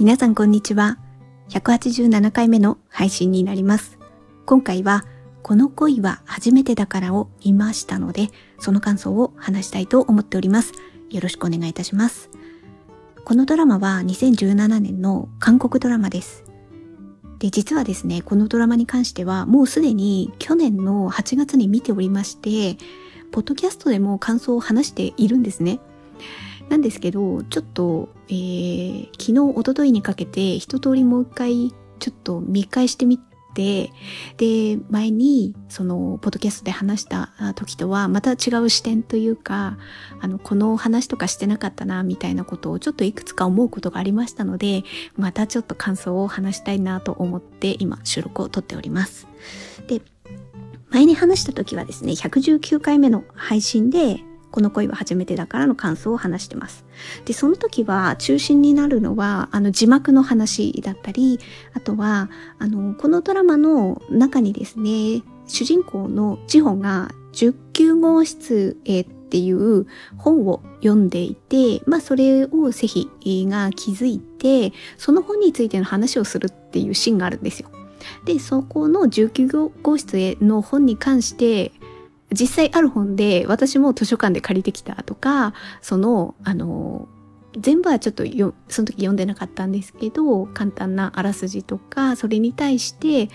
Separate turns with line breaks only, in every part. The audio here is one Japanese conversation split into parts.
皆さんこんにちは。187回目の配信になります。今回は、この恋は初めてだからを見ましたので、その感想を話したいと思っております。よろしくお願いいたします。このドラマは2017年の韓国ドラマです。で、実はですね、このドラマに関しては、もうすでに去年の8月に見ておりまして、ポッドキャストでも感想を話しているんですね。なんですけど、ちょっと、えー、昨日、おとといにかけて一通りもう一回ちょっと見返してみて、で、前に、その、ポッドキャストで話した時とは、また違う視点というか、あの、この話とかしてなかったな、みたいなことをちょっといくつか思うことがありましたので、またちょっと感想を話したいなと思って、今、収録を撮っております。で、前に話した時はですね、119回目の配信で、この恋は初めてだからの感想を話してます。で、その時は中心になるのは、あの字幕の話だったり、あとは、あの、このドラマの中にですね、主人公のジホが19号室へっていう本を読んでいて、まあそれをセヒが気づいて、その本についての話をするっていうシーンがあるんですよ。で、そこの19号室への本に関して、実際ある本で私も図書館で借りてきたとか、その、あの、全部はちょっとよその時読んでなかったんですけど簡単なあらすじとかそれに対して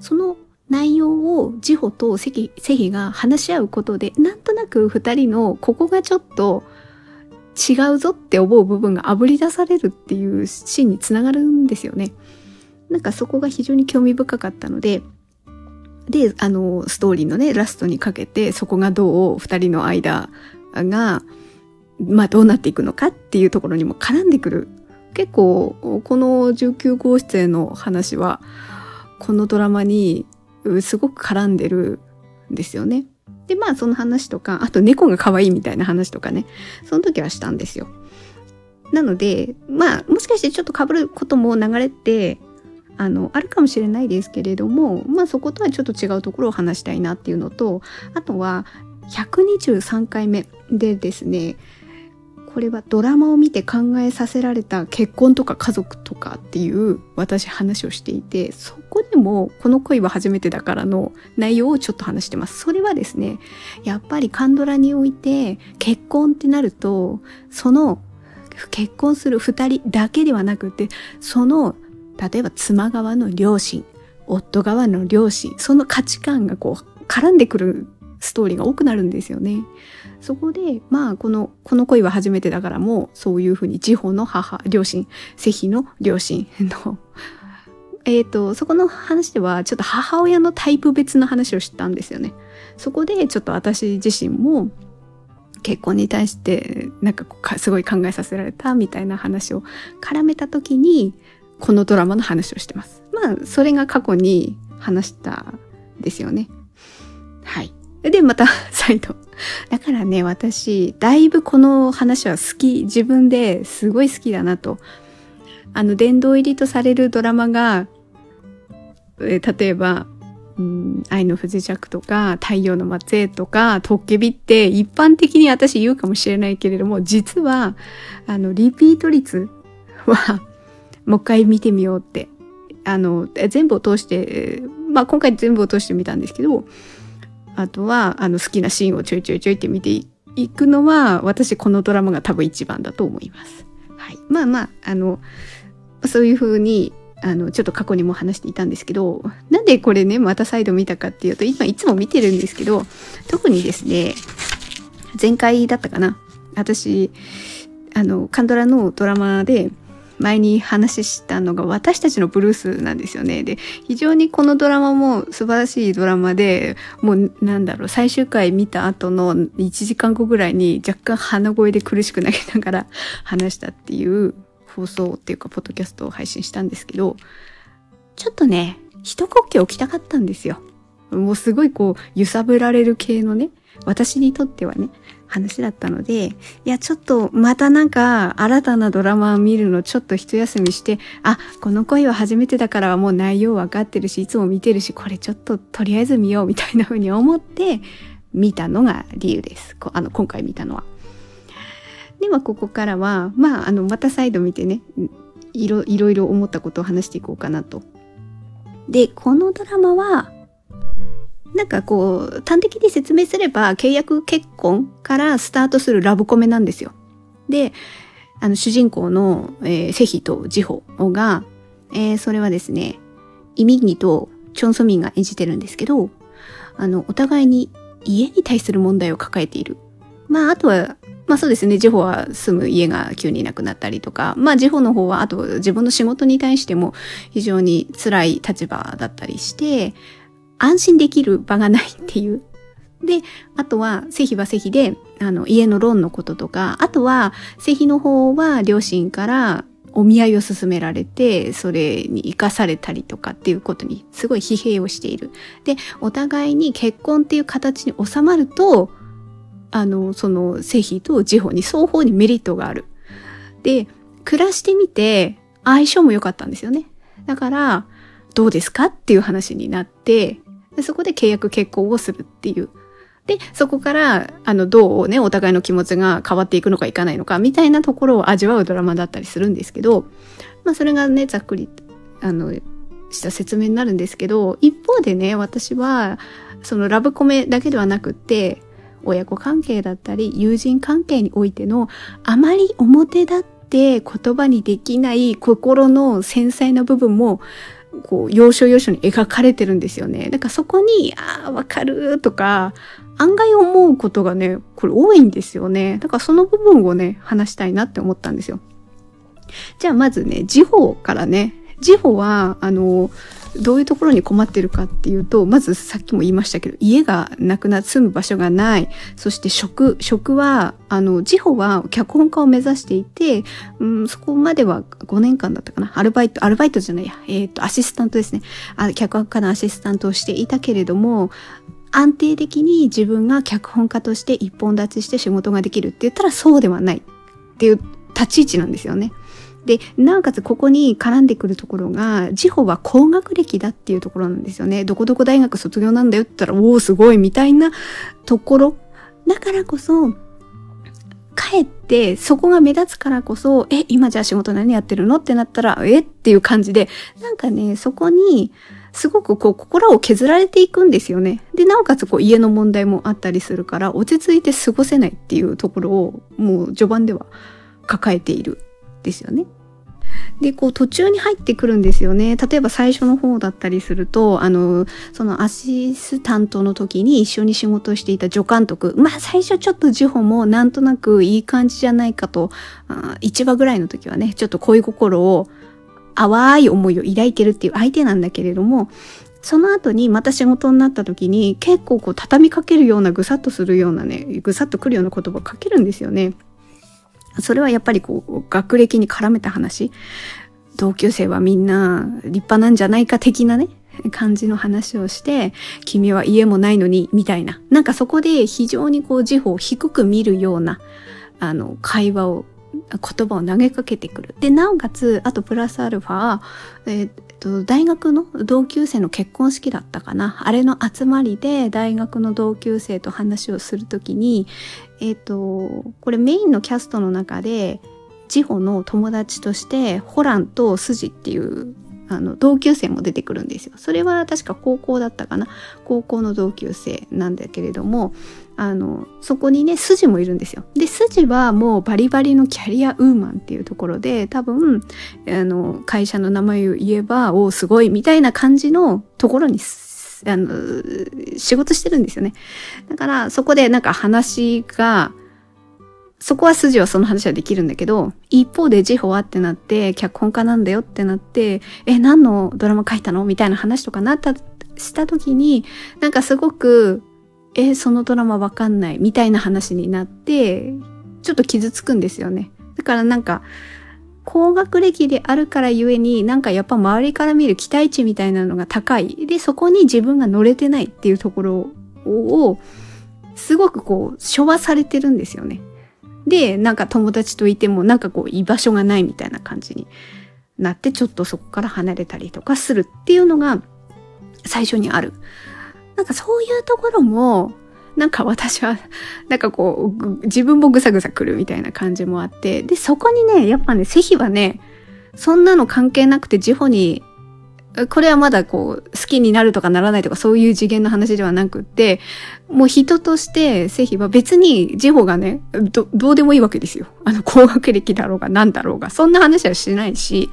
その内容をジホとセヒが話し合うことでなんとなく二人のここがちょっと違うぞって思う部分があぶり出されるっていうシーンにつながるんですよね。なんかそこが非常に興味深かったのでで、あの、ストーリーのね、ラストにかけて、そこがどう二人の間が、まあどうなっていくのかっていうところにも絡んでくる。結構、この19号室への話は、このドラマにすごく絡んでるんですよね。で、まあその話とか、あと猫が可愛いみたいな話とかね、その時はしたんですよ。なので、まあもしかしてちょっと被ることも流れてあのあるかもしれないですけれどもまあそことはちょっと違うところを話したいなっていうのとあとは123回目でですねこれはドラマを見て考えさせられた結婚とか家族とかっていう私話をしていてそこでもこの恋は初めてだからの内容をちょっと話してます。それはですねやっぱりカンドラにおいて結婚ってなるとその結婚する二人だけではなくてその例えば妻側の両親、夫側の両親、その価値観がこう絡んでくるストーリーが多くなるんですよね。そこで、まあ、この、この恋は初めてだからもう、そういうふうに、地方の母、両親、世妃の両親の、えっ、と、そこの話では、ちょっと母親のタイプ別の話をしたんですよね。そこで、ちょっと私自身も、結婚に対して、なんかすごい考えさせられたみたいな話を絡めた時に、このドラマの話をしてます。まあ、それが過去に話したですよね。はい。で、また 再度。だからね、私、だいぶこの話は好き、自分ですごい好きだなと。あの、殿堂入りとされるドラマが、え例えば、うん、愛の不時着とか、太陽の末裔とか、トッケビって一般的に私言うかもしれないけれども、実は、あの、リピート率はもう一回見てみようって。あの、全部を通して、まあ今回全部を通してみたんですけど、あとは、あの好きなシーンをちょいちょいちょいって見ていくのは、私このドラマが多分一番だと思います。はい。まあまあ、あの、そういうふうに、あの、ちょっと過去にも話していたんですけど、なんでこれね、また再度見たかっていうと、今いつも見てるんですけど、特にですね、前回だったかな。私、あの、カンドラのドラマで、前に話したのが私たちのブルースなんですよね。で、非常にこのドラマも素晴らしいドラマで、もうなんだろう、最終回見た後の1時間後ぐらいに若干鼻声で苦しくなりながら 話したっていう放送っていうか、ポッドキャストを配信したんですけど、ちょっとね、一呼吸置きたかったんですよ。もうすごいこう、揺さぶられる系のね、私にとってはね、話だったので、いや、ちょっとまたなんか新たなドラマを見るのちょっと一休みして、あ、この恋は初めてだからもう内容わかってるし、いつも見てるし、これちょっととりあえず見ようみたいな風に思って見たのが理由です。あの、今回見たのは。では、ここからは、まあ、あの、また再度見てね、いろいろいろ思ったことを話していこうかなと。で、このドラマは、なんかこう、端的に説明すれば、契約結婚からスタートするラブコメなんですよ。で、あの、主人公の、えー、セヒとジホが、えー、それはですね、イミギとチョンソミンが演じてるんですけど、あの、お互いに家に対する問題を抱えている。まあ、あとは、まあそうですね、ジホは住む家が急になくなったりとか、まあジホの方は、あと自分の仕事に対しても非常に辛い立場だったりして、安心できる場がないっていう。で、あとは、セヒはセヒで、あの、家のローンのこととか、あとは、セヒの方は両親からお見合いを勧められて、それに生かされたりとかっていうことにすごい疲弊をしている。で、お互いに結婚っていう形に収まると、あの、その、セヒとジホに双方にメリットがある。で、暮らしてみて相性も良かったんですよね。だから、どうですかっていう話になって、でそこで契約結婚をするっていう。で、そこから、あの、どうね、お互いの気持ちが変わっていくのかいかないのか、みたいなところを味わうドラマだったりするんですけど、まあ、それがね、ざっくり、あの、した説明になるんですけど、一方でね、私は、そのラブコメだけではなくって、親子関係だったり、友人関係においての、あまり表立って言葉にできない心の繊細な部分も、こう、要所要所に描かれてるんですよね。だからそこに、ああ、わかるとか、案外思うことがね、これ多いんですよね。だからその部分をね、話したいなって思ったんですよ。じゃあまずね、時報からね、時報は、あの、どういうところに困ってるかっていうと、まずさっきも言いましたけど、家がなくな、住む場所がない。そして職、職は、あの、地方は脚本家を目指していて、うん、そこまでは5年間だったかな。アルバイト、アルバイトじゃないや、えっ、ー、と、アシスタントですね。あ脚本家のアシスタントをしていたけれども、安定的に自分が脚本家として一本立ちして仕事ができるって言ったらそうではないっていう立ち位置なんですよね。で、なおかつここに絡んでくるところが、ジホは高学歴だっていうところなんですよね。どこどこ大学卒業なんだよって言ったら、おお、すごいみたいなところ。だからこそ、かえってそこが目立つからこそ、え、今じゃあ仕事何やってるの？ってなったら、え？っていう感じで、なんかね、そこに、すごくこう心を削られていくんですよね。で、なおかつこう家の問題もあったりするから、落ち着いて過ごせないっていうところを、もう序盤では抱えているですよね。で、こう途中に入ってくるんですよね。例えば最初の方だったりすると、あの、そのアシスタントの時に一緒に仕事をしていた助監督。まあ最初ちょっとジホもなんとなくいい感じじゃないかと、あ1話ぐらいの時はね、ちょっと恋心を、淡い思いを抱いてるっていう相手なんだけれども、その後にまた仕事になった時に結構こう畳みかけるようなぐさっとするようなね、ぐさっとくるような言葉をかけるんですよね。それはやっぱりこう、学歴に絡めた話。同級生はみんな立派なんじゃないか的なね、感じの話をして、君は家もないのに、みたいな。なんかそこで非常にこう、自負を低く見るような、あの、会話を、言葉を投げかけてくる。で、なおかつ、あとプラスアルファ、えー、と、大学の同級生の結婚式だったかな。あれの集まりで大学の同級生と話をするときに、えっ、と、これメインのキャストの中で、ジホの友達として、ホランとスジっていうあの、同級生も出てくるんですよ。それは確か高校だったかな。高校の同級生なんだけれども、あの、そこにね、筋もいるんですよ。で、筋はもうバリバリのキャリアウーマンっていうところで、多分、あの、会社の名前を言えば、お、すごい、みたいな感じのところに、あの、仕事してるんですよね。だから、そこでなんか話が、そこは筋はその話はできるんだけど、一方でジホはってなって、脚本家なんだよってなって、え、何のドラマ書いたの？みたいな話とかなった、した時に、なんかすごく、え、そのドラマわかんないみたいな話になって、ちょっと傷つくんですよね。だからなんか、高学歴であるからゆえに、なんかやっぱ周りから見る期待値みたいなのが高い。で、そこに自分が乗れてないっていうところを、すごくこう、昭和されてるんですよね。で、なんか友達といてもなんかこう居場所がないみたいな感じになってちょっとそこから離れたりとかするっていうのが最初にある。なんかそういうところもなんか私は、なんかこう、自分もぐさぐさ来るみたいな感じもあって、で、そこにね、やっぱね、セヒはね、そんなの関係なくてジホにこれはまだこう、好きになるとかならないとかそういう次元の話ではなくって、もう人としてセヒは別にジホがね、ど、どうでもいいわけですよ。あの、高学歴だろうが何だろうが、そんな話はしないし、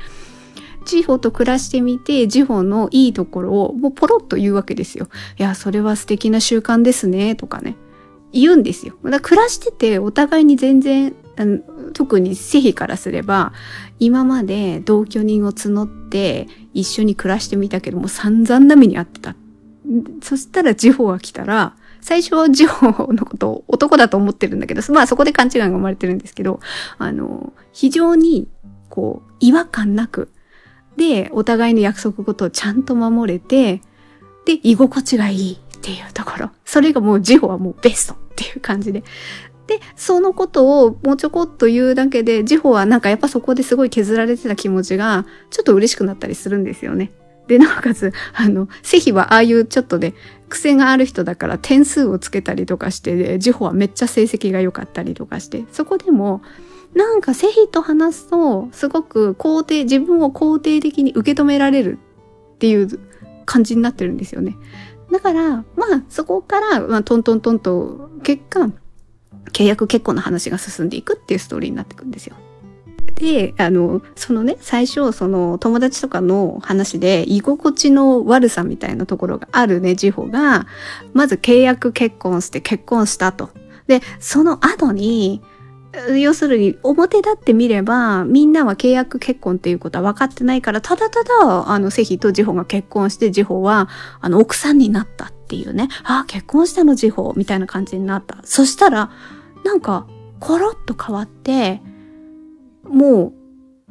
ジホと暮らしてみて、ジホのいいところをもうポロッと言うわけですよ。いや、それは素敵な習慣ですね、とかね。言うんですよ。だ暮らしててお互いに全然、特にセヒからすれば、今まで同居人を募って一緒に暮らしてみたけども散々な目にあってた。そしたらジホが来たら、最初はジホのことを男だと思ってるんだけど、まあそこで勘違いが生まれてるんですけど、あの、非常にこう違和感なく、で、お互いの約束事をちゃんと守れて、で、居心地がいいっていうところ。それがもうジホはもうベストっていう感じで。で、そのことをもうちょこっと言うだけで、ジホはなんかやっぱそこですごい削られてた気持ちが、ちょっと嬉しくなったりするんですよね。で、なおかつ、あの、セヒはああいうちょっとね、癖がある人だから点数をつけたりとかして、ジホはめっちゃ成績が良かったりとかして、そこでも、なんかセヒと話すと、すごく肯定、自分を肯定的に受け止められるっていう感じになってるんですよね。だから、まあ、そこから、まあ、トントントンと、結果、契約結婚の話が進んでいくっていうストーリーになっていくんですよ。で、あの、そのね、最初、その友達とかの話で、居心地の悪さみたいなところがあるね、ジホが、まず契約結婚して結婚したと。で、その後に、要するに表立ってみればみんなは契約結婚っていうことは分かってないからただただあのセヒとジホが結婚してジホはあの奥さんになったっていうねああ結婚したのジホみたいな感じになったそしたらなんかコロッと変わってもう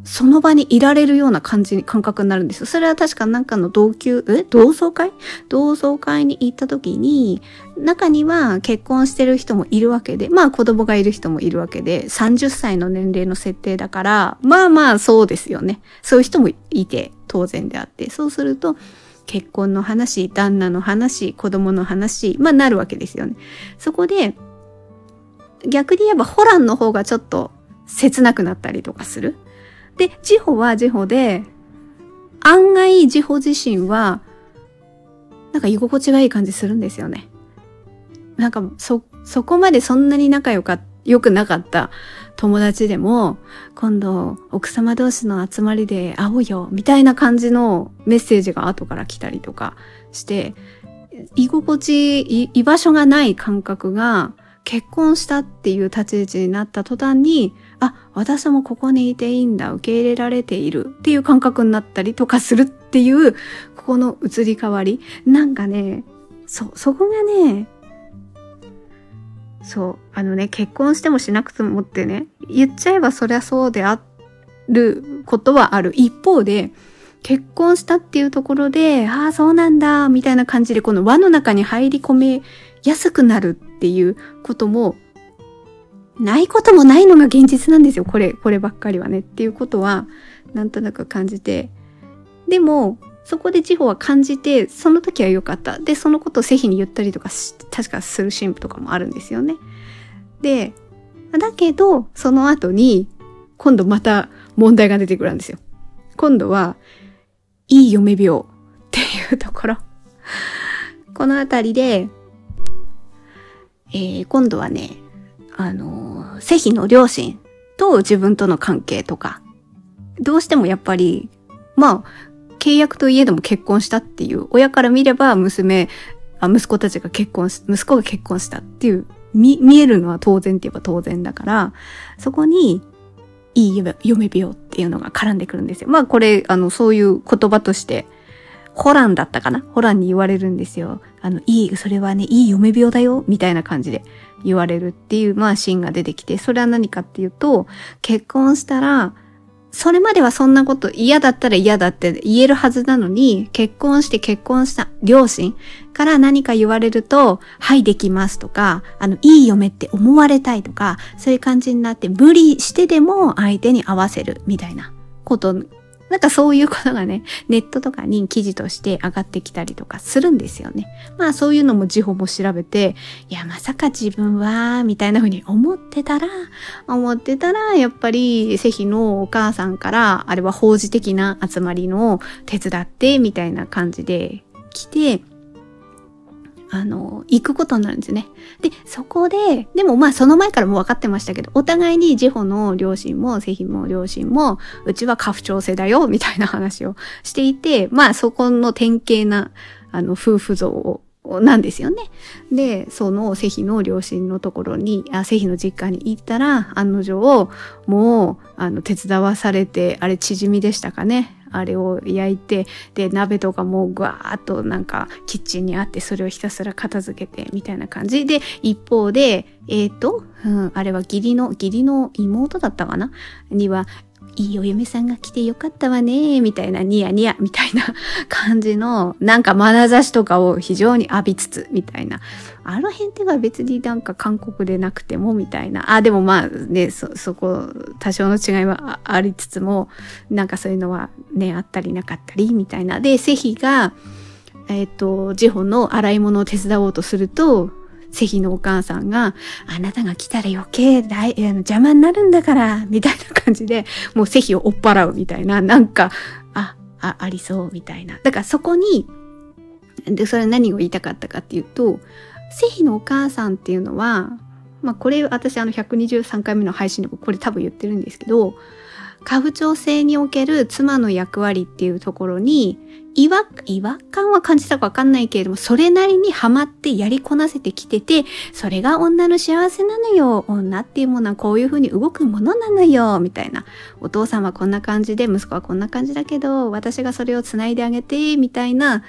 その場にいられるような感じに、感覚になるんですよ。それは確かなんかの同級、え？同窓会？同窓会に行った時に、中には結婚してる人もいるわけで、まあ子供がいる人もいるわけで、30歳の年齢の設定だから、まあまあそうですよね。そういう人もいて当然であって、そうすると、結婚の話、旦那の話、子供の話、まあなるわけですよね。そこで、逆に言えばホランの方がちょっと切なくなったりとかする。で、ジホはジホで、案外ジホ自身は、なんか居心地がいい感じするんですよね。なんか、そ、そこまでそんなに仲良か、良くなかった友達でも、今度奥様同士の集まりで会おうよ、みたいな感じのメッセージが後から来たりとかして、居心地、居場所がない感覚が結婚したっていう立ち位置になった途端に、あ、私もここにいていいんだ、受け入れられているっていう感覚になったりとかするっていう、ここの移り変わり。なんかね、そ、そこがね、そう、あのね、結婚してもしなくてもってね、言っちゃえばそりゃそうであることはある。一方で、結婚したっていうところで、ああ、そうなんだ、みたいな感じで、この輪の中に入り込めやすくなるっていうこともないこともないのが現実なんですよ。これ、こればっかりはね。っていうことは、なんとなく感じて。でも、そこで地方は感じて、その時は良かった。で、そのことを製品に言ったりとか確かする神父とかもあるんですよね。で、だけど、その後に、今度また問題が出てくるんですよ。今度は、いい嫁病っていうところ。このあたりで、えー、今度はね、あの、セヒの両親と自分との関係とか、どうしてもやっぱり、まあ、契約といえども結婚したっていう、親から見れば娘、あ息子たちが結婚し、息子が結婚したっていう、見、見えるのは当然って言えば当然だから、そこに、いい嫁病っていうのが絡んでくるんですよ。まあこれ、あの、そういう言葉として、ホランだったかな？ホランに言われるんですよ。あの、いい、それはね、いい嫁病だよみたいな感じで。言われるっていう、まあ、シーンが出てきて、それは何かっていうと、結婚したら、それまではそんなこと嫌だったら嫌だって言えるはずなのに、結婚して結婚した両親から何か言われると、はい、できますとか、あの、いい嫁って思われたいとか、そういう感じになって、無理してでも相手に合わせるみたいなことなんかそういうことがね、ネットとかに記事として上がってきたりとかするんですよね。まあそういうのも事報も調べて、いやまさか自分は、みたいな風に思ってたら、思ってたら、やっぱり、セヒのお母さんから、あれは法事的な集まりの手伝って、みたいな感じで来て、あの、行くことになるんですね。で、そこで、でもまあその前からも分かってましたけど、お互いにジホの両親も、製品も両親も、うちは家父長制だよ、みたいな話をしていて、まあそこの典型な、あの、夫婦像をなんですよね。で、そのセヒの両親のところに、あ、セヒの実家に行ったら、案の定、もう、あの、手伝わされて、あれ、縮みでしたかね。あれを焼いて、で、鍋とかもぐわーっとなんかキッチンにあって、それをひたすら片付けて、みたいな感じ。で、一方で、えっ、ー、と、うん、あれは義理の、義理の妹だったかな？には、いいお嫁さんが来てよかったわね、みたいな、ニヤニヤ、みたいな感じの、なんか眼差しとかを非常に浴びつつ、みたいな。あの辺っては別になんか韓国でなくても、みたいな。あ、でもまあね、そ、そこ、多少の違いはありつつも、なんかそういうのはね、あったりなかったり、みたいな。で、セヒが、えっ、ー、と、ジホの洗い物を手伝おうとすると、セヒのお母さんが、あなたが来たら余計大邪魔になるんだから、みたいな感じで、もうセヒを追っ払うみたいな、なんか、あ、あ、ありそう、みたいな。だからそこに、で、それ何を言いたかったかっていうと、セヒのお母さんっていうのは、まあこれ私あの123回目の配信でもこれ多分言ってるんですけど、家父長制における妻の役割っていうところに、違和、違和感は感じたかわかんないけれども、それなりにハマってやりこなせてきてて、それが女の幸せなのよ。女っていうものはこういう風に動くものなのよ。みたいな。お父さんはこんな感じで、息子はこんな感じだけど、私がそれを繋いであげて、みたいな。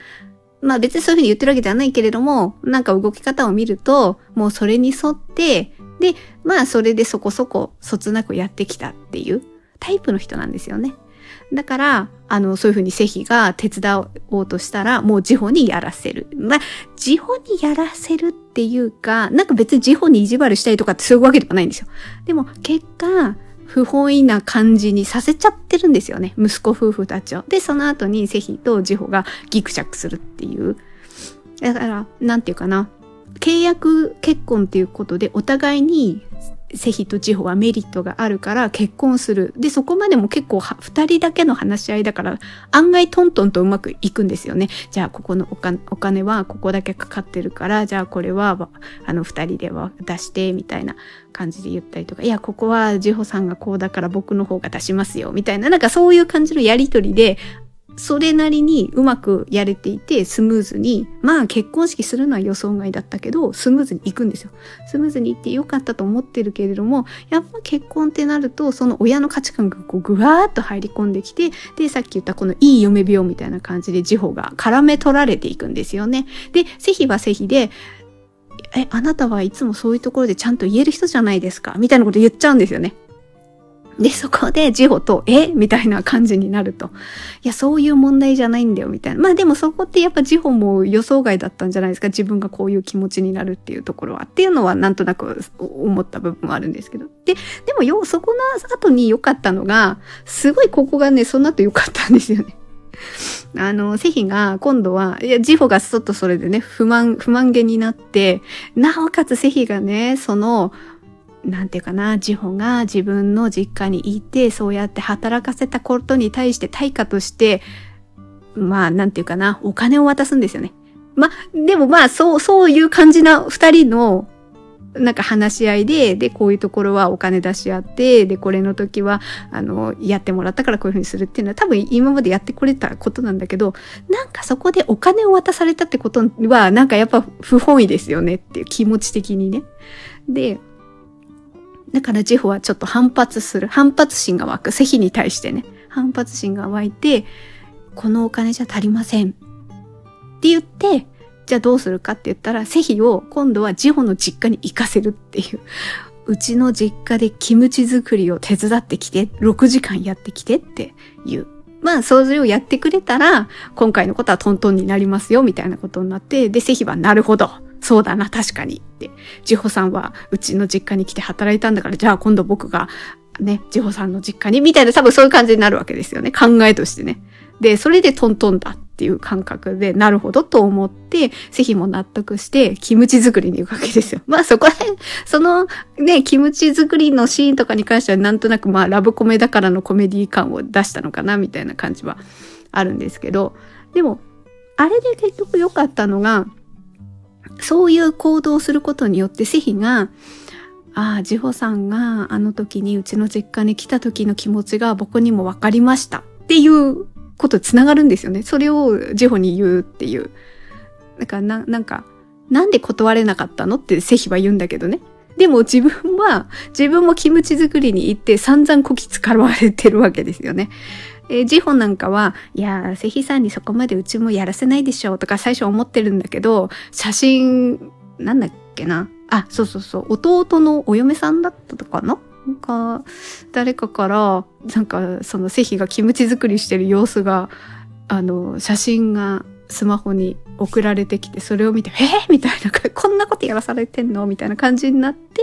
まあ別にそういう風に言ってるわけじゃないけれども、なんか動き方を見ると、もうそれに沿って、で、まあそれでそこそこそつなくやってきたっていう。タイプの人なんですよね。だから、あの、そういうふうにセヒが手伝おうとしたら、もうジホにやらせる。まあ、ジホにやらせるっていうか、なんか別にジホに意地悪したりとかってそういうわけではないんですよ。でも、結果、不本意な感じにさせちゃってるんですよね。息子夫婦たちを。で、その後にセヒとジホがギクシャクするっていう。だから、なんていうかな。契約結婚っていうことでお互いにセヒとチホはメリットがあるから結婚する。で、そこまでも結構二人だけの話し合いだから案外トントンとうまくいくんですよね。じゃあここのお金はここだけかかってるから、じゃあこれはあの二人では出してみたいな感じで言ったりとか、いや、ここはジホさんがこうだから僕の方が出しますよみたいな、なんかそういう感じのやりとりでそれなりにうまくやれていて、スムーズに、まあ結婚式するのは予想外だったけど、スムーズにいくんですよ。スムーズにいってよかったと思ってるけれども、やっぱ結婚ってなると、その親の価値観がこうぐわーっと入り込んできて、で、さっき言ったこのいい嫁病みたいな感じで地方が絡め取られていくんですよね。で、是非は是非で、え、あなたはいつもそういうところでちゃんと言える人じゃないですかみたいなこと言っちゃうんですよね。で、そこでジホと、え？みたいな感じになると。いや、そういう問題じゃないんだよ、みたいな。まあでもそこってやっぱジホも予想外だったんじゃないですか。自分がこういう気持ちになるっていうところは。っていうのはなんとなく思った部分はあるんですけど。で、でもよ、そこの後に良かったのが、すごいここがね、その後良かったんですよね。あの、セヒが今度は、いや、ジホがちょっとそれでね、不満、不満げになって、なおかつセヒがね、その、なんていうかな、ジホが自分の実家にいて、そうやって働かせたことに対して対価として、まあ、なんていうかな、お金を渡すんですよね。まあ、でもまあ、そう、そういう感じな二人の、なんか話し合いで、で、こういうところはお金出し合って、で、これの時は、あの、やってもらったからこういうふうにするっていうのは多分今までやってこれたことなんだけど、なんかそこでお金を渡されたってことは、なんかやっぱ不本意ですよねっていう気持ち的にね。で、だからジホはちょっと反発する。反発心が湧く。セヒに対してね。反発心が湧いて、このお金じゃ足りません。って言って、じゃあどうするかって言ったら、セヒを今度はジホの実家に行かせるっていう。うちの実家でキムチ作りを手伝ってきて、6時間やってきてっていう。まあ、掃除をやってくれたら、今回のことはトントンになりますよ、みたいなことになって、で、セヒはなるほど。そうだな、確かにって。ジホさんはうちの実家に来て働いたんだから、じゃあ今度僕がね、ジホさんの実家に、みたいな多分そういう感じになるわけですよね。考えとしてね。で、それでトントンだっていう感覚で、なるほどと思って、セヒも納得して、キムチ作りに行くわけですよ。まあそこら辺、そのね、キムチ作りのシーンとかに関してはなんとなくまあラブコメだからのコメディ感を出したのかな、みたいな感じはあるんですけど、でも、あれで結局良かったのが、そういう行動をすることによってセヒが、ああ、ジホさんがあの時にうちの実家に来た時の気持ちが僕にも分かりましたっていうことつながるんですよね。それをジホに言うっていう。だかな、なんか、なんで断れなかったのってセヒは言うんだけどね。でも自分は、自分もキムチ作りに行って散々こき使われてるわけですよね。えー、ジホなんかは、いやー、セヒさんにそこまでうちもやらせないでしょとか最初思ってるんだけど、写真、なんだっけな？あ、そうそうそう。弟のお嫁さんだったかな？なんか、誰かから、なんか、その、セヒがキムチ作りしてる様子が、あの、写真がスマホに送られてきて、それを見て、え？ー、みたいな、こんなことやらされてんの？みたいな感じになって、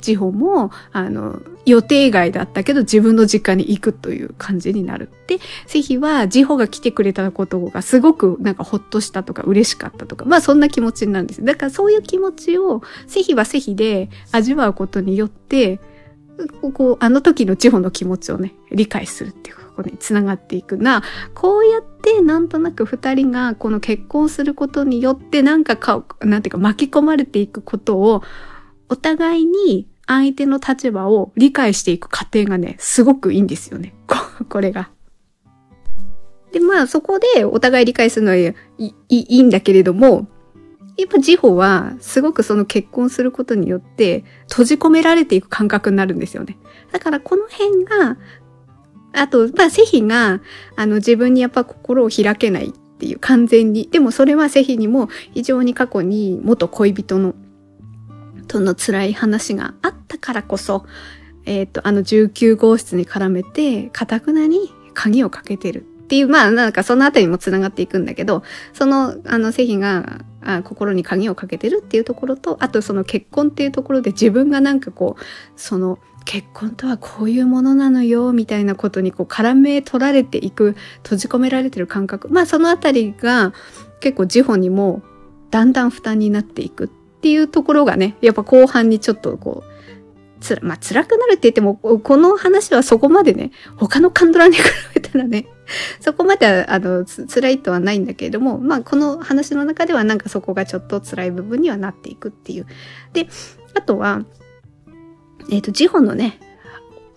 ジホも、あの、予定外だったけど自分の実家に行くという感じになる。で、セヒはジホが来てくれたことがすごくなんかほっとしたとか嬉しかったとか、まあそんな気持ちになるんです。だからそういう気持ちをセヒはセヒで味わうことによって、こう、あの時のジホの気持ちをね、理解するっていうこに繋がっていくな。こうやってでなんとなく二人がこの結婚することによってなんかか、なんていうか巻き込まれていくことをお互いに相手の立場を理解していく過程がね、すごくいいんですよね。これが。で、まあそこでお互い理解するのはいいいいんだけれども、やっぱジホはすごくその結婚することによって閉じ込められていく感覚になるんですよね。だからこの辺があと、まあ、セヒが、あの、自分にやっぱ心を開けないっていう、完全に。でもそれはセヒにも非常に過去に元恋人の、との辛い話があったからこそ、えっ、ー、と、あの19号室に絡めて、かたくなに鍵をかけてるっていう、まあ、なんかそのあたりも繋がっていくんだけど、その、あの、セヒが、あ心に鍵をかけてるっていうところと、あとその結婚っていうところで自分がなんかこう、その、結婚とはこういうものなのよ、みたいなことにこう絡め取られていく、閉じ込められてる感覚。まあそのあたりが結構自保にもだんだん負担になっていくっていうところがね、やっぱ後半にちょっとこう、つら、まあ辛くなるって言っても、この話はそこまでね、他のカンドラに比べたらね、そこまではあの辛いとはないんだけれども、まあこの話の中ではなんかそこがちょっと辛い部分にはなっていくっていう。で、あとは、えっ、ー、と、ジホのね、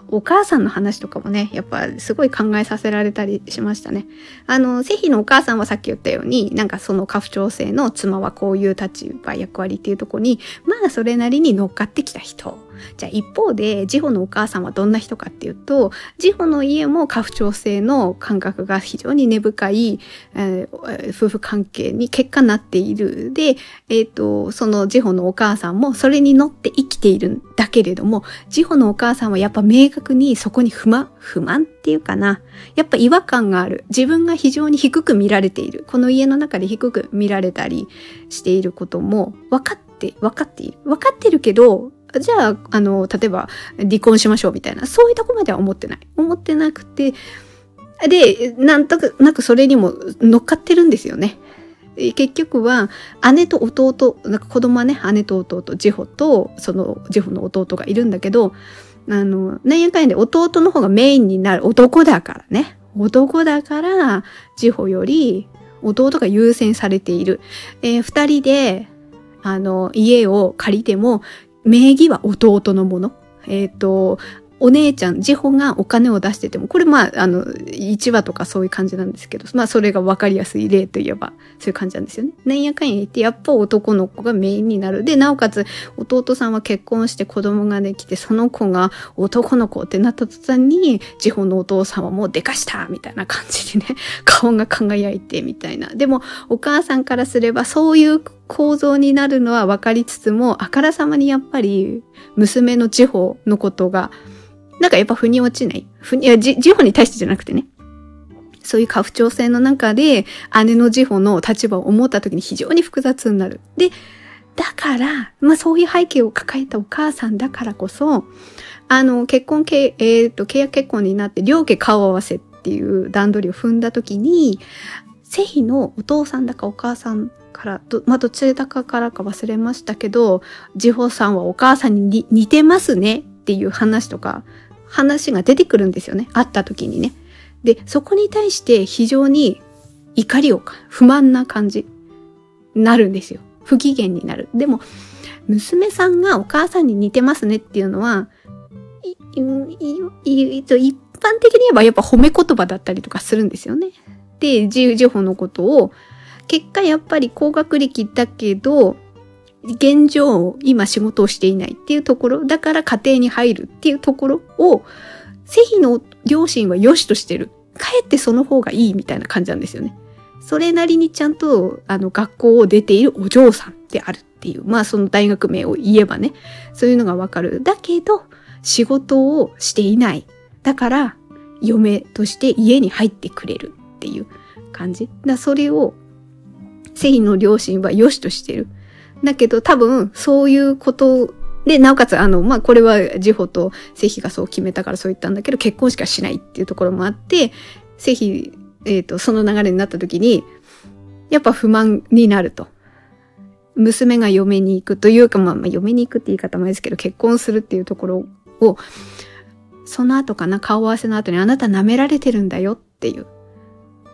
お母さんの話とかもね、やっぱすごい考えさせられたりしましたね。あの、セヒのお母さんはさっき言ったように、なんかその家父長制の妻はこういう立場、役割っていうとこに、まあそれなりに乗っかってきた人。じゃあ一方で、ジホのお母さんはどんな人かっていうと、ジホの家も家父長制の感覚が非常に根深い、えー、夫婦関係に結果になっている。で、えっ、ー、と、そのジホのお母さんもそれに乗って生きているんだけれども、ジホのお母さんはやっぱ明確にそこに不満、不満っていうかな。やっぱ違和感がある。自分が非常に低く見られている。この家の中で低く見られたりしていることも分かって、分かっている。分かってるけど、じゃあ、あの、例えば離婚しましょうみたいな、そういうとこまでは思ってない。思ってなくて、で、なんとなくそれにも乗っかってるんですよね。結局は姉と弟、なんか子供はね、姉と弟、ジホと、そのジホの弟がいるんだけど、あの、なんやかんやで弟の方がメインになる男だからね。男だから、ジホより弟が優先されている。えー、二人で、あの、家を借りても、名義は弟のもの。えっ、ー、と、お姉ちゃん、ジホがお金を出してても、これまあ、あの、1話とかそういう感じなんですけど、まあそれが分かりやすい例といえば、そういう感じなんですよね。なんやかんや言って、やっぱ男の子がメインになる。で、なおかつ、弟さんは結婚して子供ができて、その子が男の子ってなった途端に、ジホのお父さんはもうでかしたみたいな感じでね、顔が輝いてみたいな。でも、お母さんからすれば、そういう構造になるのは分かりつつも、あからさまにやっぱり、娘のジホのことが、なんかやっぱ腑に落ちない。ふに、いや、ジホに対してじゃなくてね。そういう家父長制の中で、姉のジホの立場を思った時に非常に複雑になる。で、だから、まあそういう背景を抱えたお母さんだからこそ、あの、結婚、えっ、と、契約結婚になって両家顔合わせっていう段取りを踏んだ時に、セヒのお父さんだかお母さんからど、まあ、どちらかからか忘れましたけど、ジホさんはお母さんに似てますねっていう話とか、話が出てくるんですよね。会った時にね。で、そこに対して非常に怒りをか、不満な感じ、なるんですよ。不機嫌になる。でも、娘さんがお母さんに似てますねっていうのは、一般的に言えばやっぱ褒め言葉だったりとかするんですよね。で、ジジホのことを、結果やっぱり高学歴だけど、現状今仕事をしていないっていうところ、だから家庭に入るっていうところを、セヒの両親は良しとしてる。かえってその方がいいみたいな感じなんですよね。それなりにちゃんと、あの、学校を出ているお嬢さんであるっていう、まあその大学名を言えばね、そういうのがわかる。だけど、仕事をしていない。だから、嫁として家に入ってくれるっていう感じ。だそれを、セヒの両親は良しとしてる。だけど多分、そういうことで、なおかつ、あの、まあ、これは、ジホとセヒがそう決めたからそう言ったんだけど、結婚しかしないっていうところもあって、セヒ、えっ、ー、と、その流れになった時に、やっぱ不満になると。娘が嫁に行くというか、まあ、まあ、嫁に行くって言い方もですけど、結婚するっていうところを、その後かな、顔合わせの後にあなた舐められてるんだよっていう。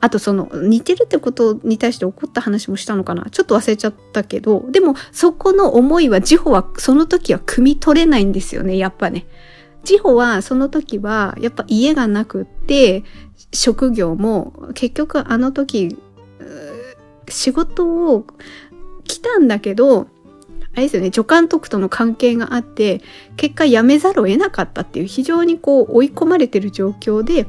あとその似てるってことに対して怒った話もしたのかな？ちょっと忘れちゃったけど、でもそこの思いはジホはその時は汲み取れないんですよね、やっぱね。ジホはその時はやっぱ家がなくって、職業も結局あの時、仕事を来たんだけど、あれですよね、助監督との関係があって、結果辞めざるを得なかったっていう非常にこう追い込まれてる状況で、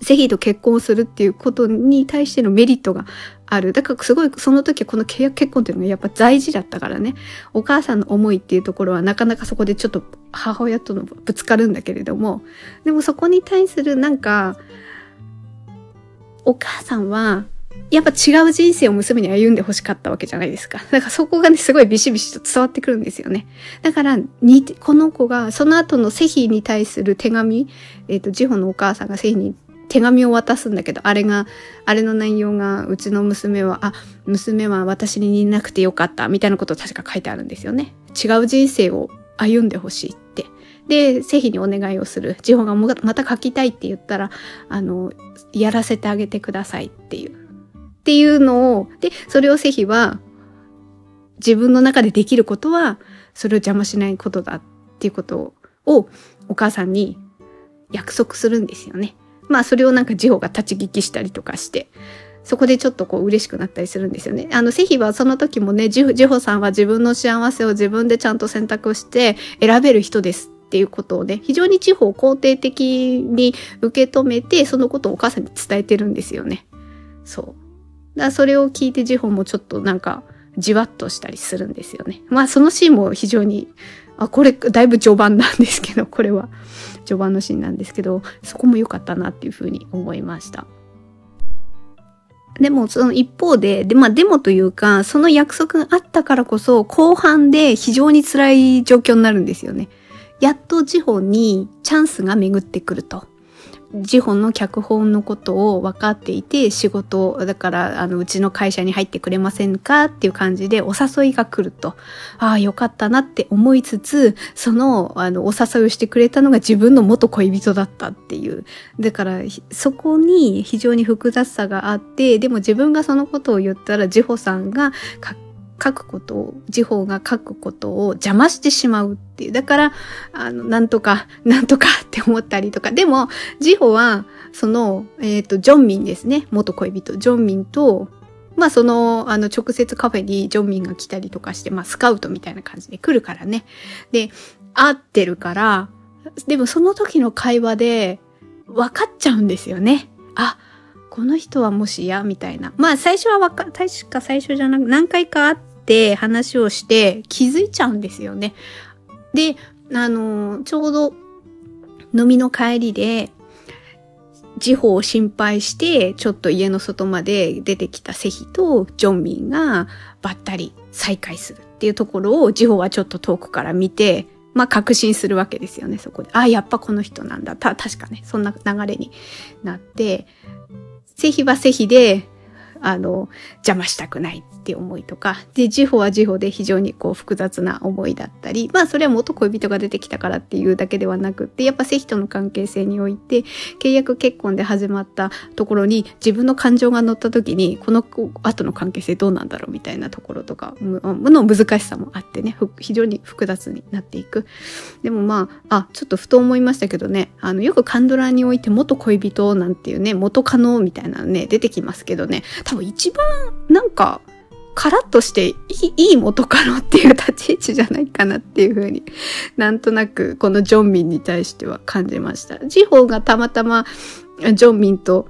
セヒと結婚するっていうことに対してのメリットがある。だからすごいその時この契約結婚っていうのがやっぱ大事だったからね。お母さんの思いっていうところはなかなかそこでちょっと母親とのぶつかるんだけれども、でもそこに対するなんか、お母さんはやっぱ違う人生を娘に歩んで欲しかったわけじゃないですか。だからそこがね、すごいビシビシと伝わってくるんですよね。だから、に、この子が、その後のセヒに対する手紙、えっ、ー、と、ジホのお母さんがセヒに手紙を渡すんだけど、あれが、あれの内容が、うちの娘は、あ、娘は私に似なくてよかった、みたいなことを確か書いてあるんですよね。違う人生を歩んでほしいって。で、セヒにお願いをする。ジホがまた書きたいって言ったら、あの、やらせてあげてくださいっていう。っていうのを、で、それをセヒは、自分の中でできることは、それを邪魔しないことだっていうことを、お母さんに約束するんですよね。まあそれをなんかジホが立ち聞きしたりとかして、そこでちょっとこう嬉しくなったりするんですよね。あの、セヒはその時もね、ジホさんは自分の幸せを自分でちゃんと選択して選べる人ですっていうことをね、非常に地方を肯定的に受け止めて、そのことをお母さんに伝えてるんですよね。そう。だそれを聞いてジホもちょっとなんか、じわっとしたりするんですよね。まあそのシーンも非常に、あ、これだいぶ序盤なんですけど、これは。序盤のシーンなんですけどそこも良かったなっていうふうに思いました。でも、その一方で、で、まあ、でもというか、その約束があったからこそ、後半で非常に辛い状況になるんですよね。やっと地方にチャンスが巡ってくると。ジホの脚本のことを分かっていて仕事だからあのうちの会社に入ってくれませんかっていう感じでお誘いが来ると。ああよかったなって思いつつそのあのお誘いをしてくれたのが自分の元恋人だったっていう。だからそこに非常に複雑さがあってでも自分がそのことを言ったらジホさんが書くことを、時報が書くことを邪魔してしまうっていう。だから、あの、なんとか、なんとか って思ったりとか。でも、時報は、その、えっ、ー、と、ジョンミンですね。元恋人。ジョンミンと、まあ、その、あの、直接カフェにジョンミンが来たりとかして、まあ、スカウトみたいな感じで来るからね。で、会ってるから、でもその時の会話で、分かっちゃうんですよね。あ、この人はもしやみたいな。まあ最初はわか、確か最初じゃなく、何回か会って話をして気づいちゃうんですよね。で、あの、ちょうど飲みの帰りで、時報を心配して、ちょっと家の外まで出てきたセヒとジョンミンがばったり再会するっていうところを、ジホはちょっと遠くから見て、まあ確信するわけですよね、そこで。あ、やっぱこの人なんだ。た、確かね、そんな流れになって、セヒはセヒで、あの、邪魔したくないっていう思いとか、で、ジホはジホで非常にこう複雑な思いだったり、まあそれは元恋人が出てきたからっていうだけではなくって、やっぱセヒとの関係性において、契約結婚で始まったところに自分の感情が乗った時に、この後の関係性どうなんだろうみたいなところとか、の難しさもあってね、非常に複雑になっていく。でもまあ、あ、ちょっとふと思いましたけどね、あの、よくカンドラにおいて元恋人なんていうね、元カノみたいなのね、出てきますけどね、多分一番なんか、カラッとしていいいい元カノっていう立ち位置じゃないかなっていうふうになんとなくこのジョンミンに対しては感じました。ジホがたまたまジョンミンと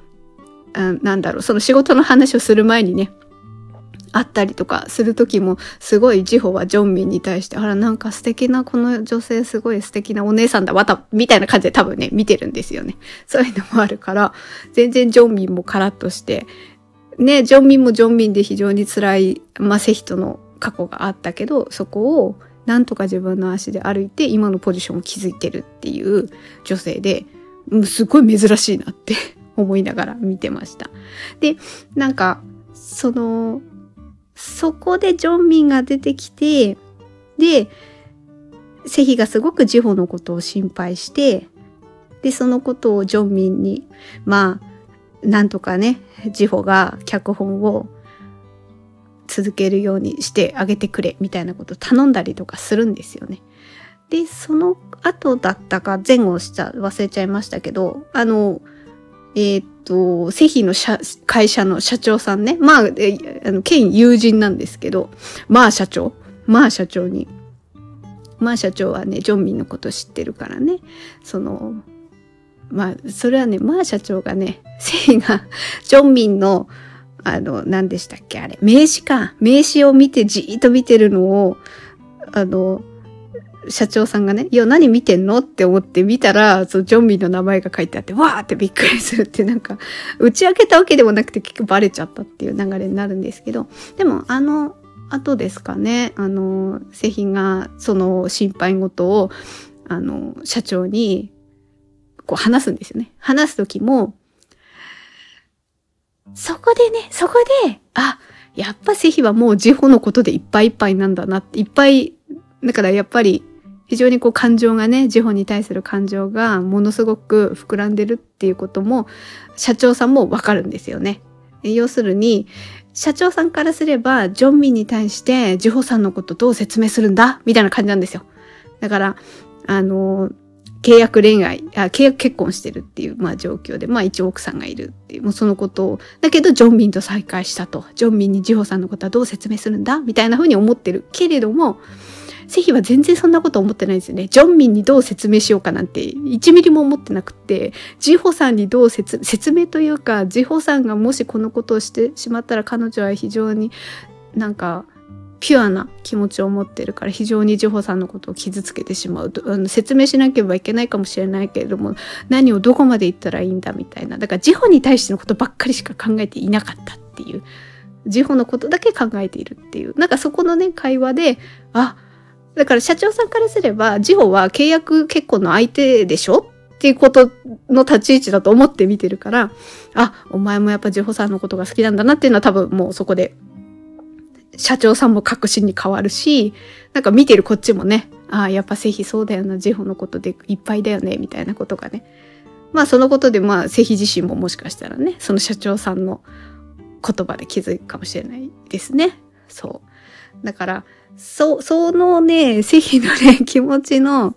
なんだろうその仕事の話をする前にね会ったりとかする時もすごいジホはジョンミンに対してあらなんか素敵なこの女性すごい素敵なお姉さんだわたみたいな感じで多分ね見てるんですよね。そういうのもあるから全然ジョンミンもカラッとしてね、ジョンミンもジョンミンで非常に辛い、マセヒトの過去があったけど、そこをなんとか自分の足で歩いて今のポジションを築いてるっていう女性で、すごい珍しいなって思いながら見てました。で、なんか、その、そこでジョンミンが出てきて、で、セヒがすごくジホのことを心配して、で、そのことをジョンミンに、まあ、なんとかね、ジホが脚本を続けるようにしてあげてくれみたいなことを頼んだりとかするんですよね。で、その後だったか前後した忘れちゃいましたけど、あの、えっ、と、製品の会社の社長さんね、まあ、あの、県友人なんですけど、まあ社長、まあ社長に、まあ社長はね、ジョンミンのこと知ってるからね、その、まあ、それはね、まあ社長がね、セイが、ジョンミンの、あの、何でしたっけあれ、名刺か。名刺を見てじーっと見てるのを、あの、社長さんがね、いや、何見てんのって思って見たら、そのジョンミンの名前が書いてあって、わーってびっくりするってなんか、打ち明けたわけでもなくて結局バレちゃったっていう流れになるんですけど、でも、あの、後ですかね、あの、製品がその心配事を、あの、社長にこう話すんですよね。話すときも、そこでね、そこで、あ、やっぱセヒはもうジホのことでいっぱいいっぱいなんだなって、いっぱい、だからやっぱり非常にこう感情がね、ジホに対する感情がものすごく膨らんでるっていうことも、社長さんもわかるんですよね。要するに、社長さんからすれば、ジョンミンに対してジホさんのことどう説明するんだみたいな感じなんですよ。だから、あの、契約恋愛、あ契約結婚してるっていう、まあ、状況で、まあ一応奥さんがいるっていう、もうそのことを、だけどジョンミンと再会したと。ジョンミンにジホさんのことはどう説明するんだ？みたいな風に思ってる。けれども、セヒは全然そんなこと思ってないんですよね。ジョンミンにどう説明しようかなんて1ミリも思ってなくて、ジホさんにどう説、説明というか、ジホさんがもしこのことをしてしまったら彼女は非常になんかピュアな気持ちを持ってるから非常にジホさんのことを傷つけてしまうとあの説明しなければいけないかもしれないけれども何をどこまで言ったらいいんだみたいな。だからジホに対してのことばっかりしか考えていなかったっていう。ジホのことだけ考えているっていう。なんかそこのね会話であだから社長さんからすればジホは契約結婚の相手でしょっていうことの立ち位置だと思って見てるからあお前もやっぱジホさんのことが好きなんだなっていうのは多分もうそこで社長さんも確信に変わるし、なんか見てるこっちもね、ああ、やっぱセヒそうだよな、ジホのことでいっぱいだよね、みたいなことがね。まあそのことでまあセヒ自身ももしかしたらね、その社長さんの言葉で気づくかもしれないですね。そう。だから、そ、そのね、セヒのね、気持ちの、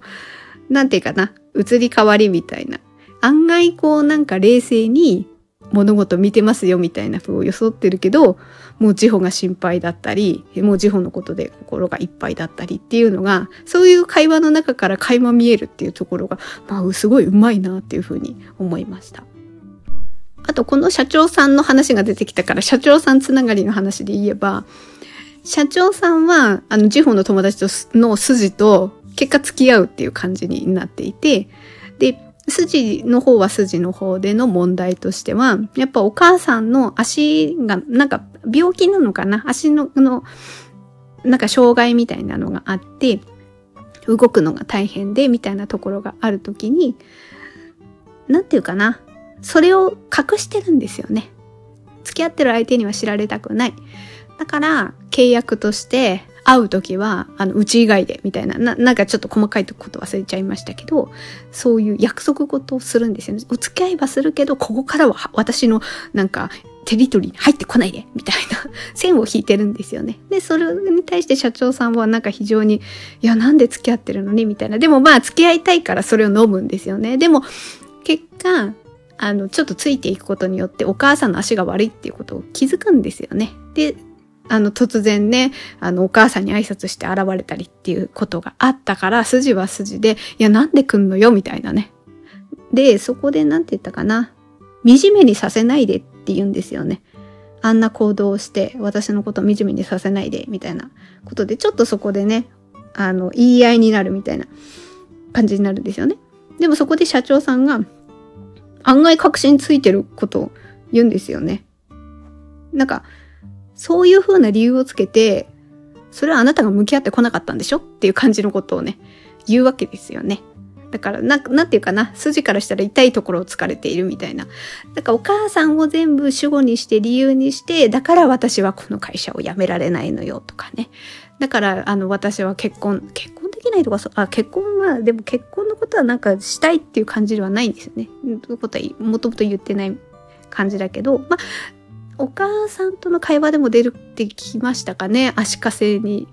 なんていうかな、移り変わりみたいな。案外こうなんか冷静に物事見てますよみたいな風を装ってるけど、もうジホが心配だったり、もうジホのことで心がいっぱいだったりっていうのが、そういう会話の中から垣間見えるっていうところが、まあ、すごいうまいなっていう風に思いました。あと、この社長さんの話が出てきたから、社長さんつながりの話で言えば、社長さんは、あの、ジホの友達との筋と結果付き合うっていう感じになっていて、で、筋の方は筋の方での問題としては、やっぱお母さんの足が、なんか病気なのかな？足の、の、なんか障害みたいなのがあって、動くのが大変で、みたいなところがあるときに、なんていうかな？それを隠してるんですよね。付き合ってる相手には知られたくない。だから、契約として会う時は、あの、うち以外で、みたいなな、なんかちょっと細かいこと忘れちゃいましたけど、そういう約束事をするんですよね。お付き合いはするけど、ここからは私の、なんか、テリトリーに入ってこないで、みたいな 線を引いてるんですよね。で、それに対して社長さんはなんか非常に、いや、なんで付き合ってるのにみたいな。でもまあ、付き合いたいからそれを飲むんですよね。でも、結果、あの、ちょっとついていくことによってお母さんの足が悪いっていうことを気づくんですよね。で、あの、突然ね、あの、お母さんに挨拶して現れたりっていうことがあったから、筋は筋で、いや、なんで来んのよ、みたいなね。で、そこでなんて言ったかな。惨めにさせないでって言うんですよね。あんな行動をして、私のこと惨めにさせないで、みたいなことで、ちょっとそこでね、あの、言い合いになるみたいな感じになるんですよね。でもそこで社長さんが、案外確信ついてることを言うんですよね。なんか、そういう風な理由をつけて、それはあなたが向き合ってこなかったんでしょっていう感じのことをね、言うわけですよね。だから、な、なんていうかな、筋からしたら痛いところを突かれているみたいな。だからお母さんを全部主語にして理由にして、だから私はこの会社を辞められないのよとかね。だから、あの、私は結婚、結婚できないとか、あ、結婚は、でも結婚のことはなんかしたいっていう感じではないんですよね。ということは、もともと言ってない感じだけど、まあ、お母さんとの会話でも出るってきましたかね？足かせに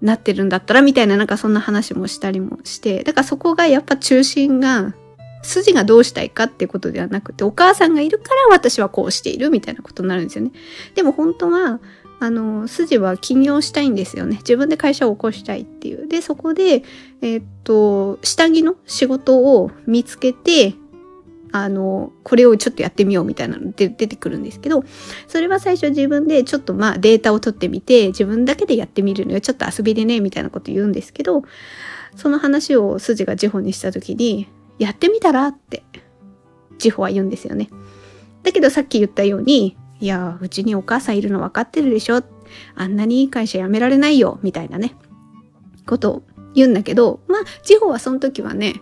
なってるんだったらみたいななんかそんな話もしたりもして。だからそこがやっぱ中心が筋がどうしたいかってことではなくてお母さんがいるから私はこうしているみたいなことになるんですよね。でも本当はあの筋は起業したいんですよね。自分で会社を起こしたいっていう。でそこでえー、っと下着の仕事を見つけてあの、これをちょっとやってみようみたいなので出てくるんですけど、それは最初自分でちょっとまあデータを取ってみて、自分だけでやってみるのよ。ちょっと遊びでね、みたいなこと言うんですけど、その話を筋がジホにした時に、やってみたらって、ジホは言うんですよね。だけどさっき言ったように、いや、うちにお母さんいるの分かってるでしょあんなにいい会社辞められないよみたいなね、ことを言うんだけど、まあ、ジホはその時はね、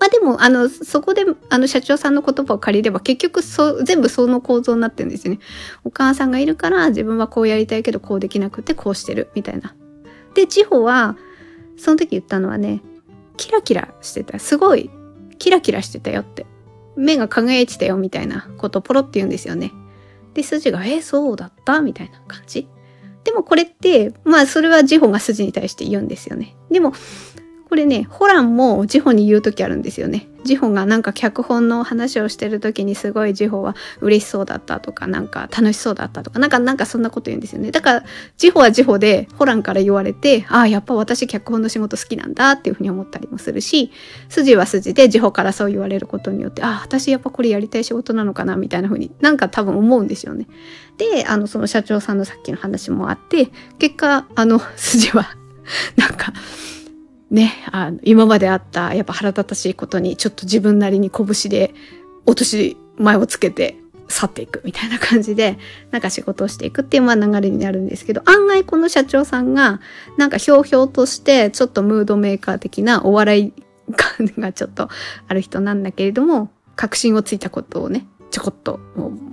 まあでも、あの、そこで、あの、社長さんの言葉を借りれば、結局、そう、全部その構造になってるんですよね。お母さんがいるから、自分はこうやりたいけど、こうできなくて、こうしてる、みたいな。で、地方は、その時言ったのはね、キラキラしてた。すごい、キラキラしてたよって。目が輝いてたよ、みたいなことをポロって言うんですよね。で、筋が、えそうだったみたいな感じ。でもこれって、まあそれはジホが筋に対して言うんですよね。でも、これね、ホランもジホに言う時あるんですよね。ジホがなんか脚本の話をしてる時にすごいジホは嬉しそうだったとか、なんか楽しそうだったとか、なんかなんかそんなこと言うんですよね。だから、ジホはジホでホランから言われて、ああ、やっぱ私脚本の仕事好きなんだっていうふうに思ったりもするし、筋は筋でジホからそう言われることによって、ああ、私やっぱこれやりたい仕事なのかなみたいなふうになんか多分思うんですよね。で、あの、その社長さんのさっきの話もあって、結果、あの、筋は、なんか、ね、あの、今まであった、やっぱ腹立たしいことに、ちょっと自分なりに拳で落とし前をつけて去っていくみたいな感じで、なんか仕事をしていくっていうまあ流れになるんですけど、案外この社長さんが、なんかひょうひょうとして、ちょっとムードメーカー的なお笑い感がちょっとある人なんだけれども、確信をついたことをね、ちょこっと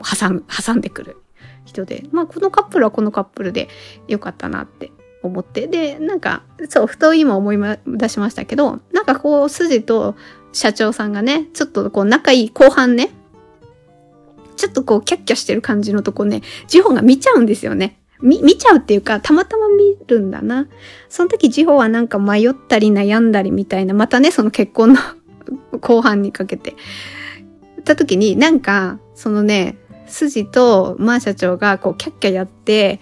挟んでくる人で、まあこのカップルはこのカップルで良かったなって思って。で、なんか、そう、ふと今思い出しましたけど、なんかこう、筋と社長さんがね、ちょっとこう、仲いい後半ね、ちょっとこう、キャッキャしてる感じのとこね、ジホが見ちゃうんですよね。見、見ちゃうっていうか、たまたま見るんだな。その時、ジホはなんか迷ったり悩んだりみたいな、またね、その結婚の 後半にかけて、た時に、なんか、そのね、筋とマー社長がこう、キャッキャやって、